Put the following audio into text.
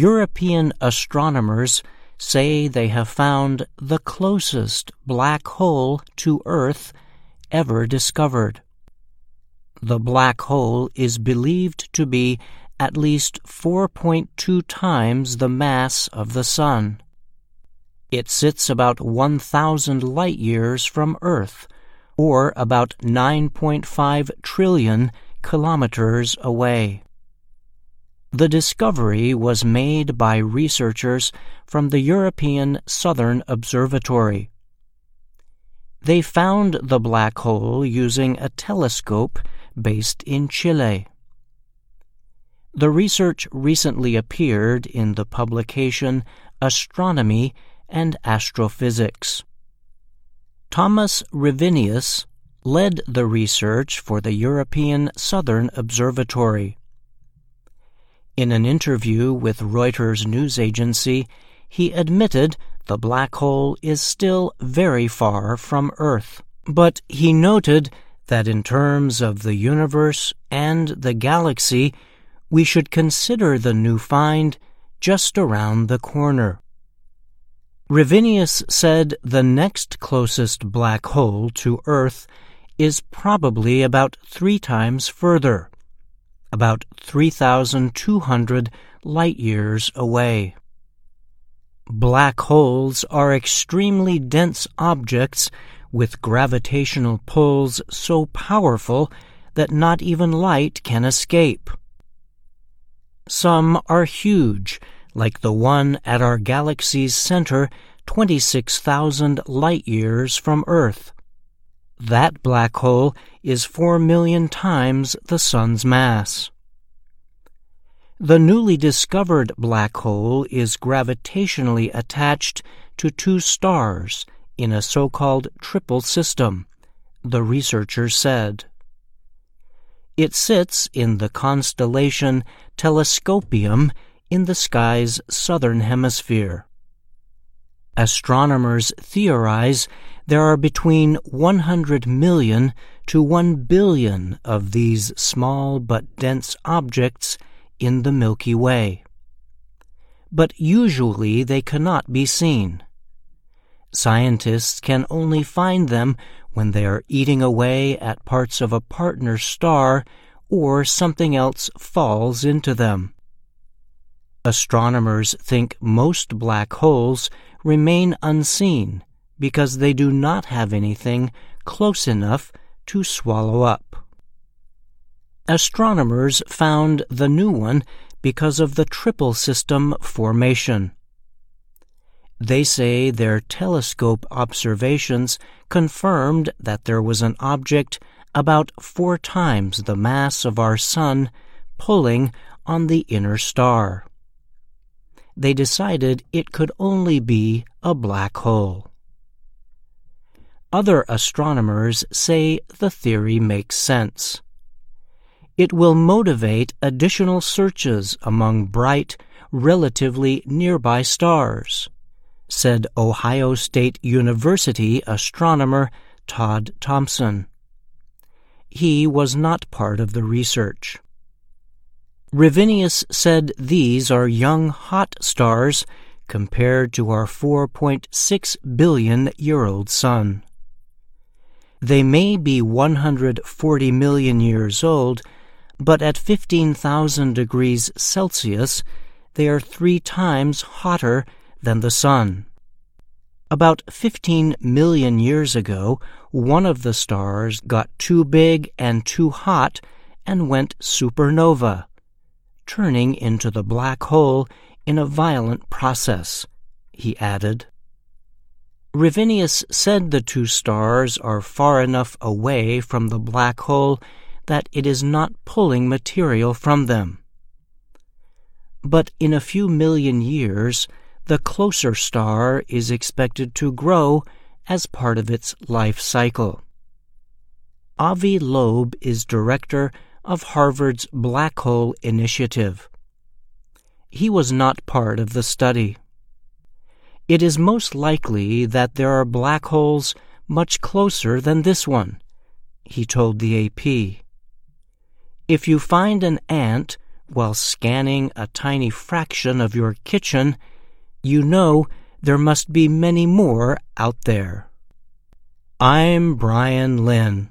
European astronomers say they have found the closest black hole to Earth ever discovered. The black hole is believed to be at least 4.2 times the mass of the Sun. It sits about 1,000 light years from Earth, or about 9.5 trillion kilometers away. The discovery was made by researchers from the European Southern Observatory. They found the black hole using a telescope based in Chile. The research recently appeared in the publication Astronomy and Astrophysics. Thomas Rivinius led the research for the European Southern Observatory. In an interview with Reuters news agency, he admitted the black hole is still very far from Earth. But he noted that in terms of the universe and the galaxy, we should consider the new find just around the corner. Rivinius said the next closest black hole to Earth is probably about three times further about 3,200 light years away. Black holes are extremely dense objects with gravitational pulls so powerful that not even light can escape. Some are huge, like the one at our galaxy's center, 26,000 light years from Earth. That black hole is 4 million times the Sun's mass. The newly discovered black hole is gravitationally attached to two stars in a so-called triple system, the researchers said. It sits in the constellation Telescopium in the sky's southern hemisphere. Astronomers theorize there are between 100 million to 1 billion of these small but dense objects in the Milky Way. But usually they cannot be seen. Scientists can only find them when they are eating away at parts of a partner star or something else falls into them. Astronomers think most black holes remain unseen because they do not have anything close enough to swallow up. Astronomers found the new one because of the triple system formation. They say their telescope observations confirmed that there was an object about four times the mass of our Sun pulling on the inner star. They decided it could only be a black hole. Other astronomers say the theory makes sense. It will motivate additional searches among bright, relatively nearby stars, said Ohio State University astronomer Todd Thompson. He was not part of the research. Rivinius said these are young hot stars compared to our 4.6 billion year old sun. They may be 140 million years old, but at 15,000 degrees Celsius, they are three times hotter than the Sun. About 15 million years ago, one of the stars got too big and too hot and went supernova, turning into the black hole in a violent process, he added. Rivinius said the two stars are far enough away from the black hole that it is not pulling material from them. But in a few million years, the closer star is expected to grow as part of its life cycle. Avi Loeb is director of Harvard's Black Hole Initiative. He was not part of the study it is most likely that there are black holes much closer than this one, he told the AP. If you find an ant while scanning a tiny fraction of your kitchen, you know there must be many more out there. I'm Brian Lynn.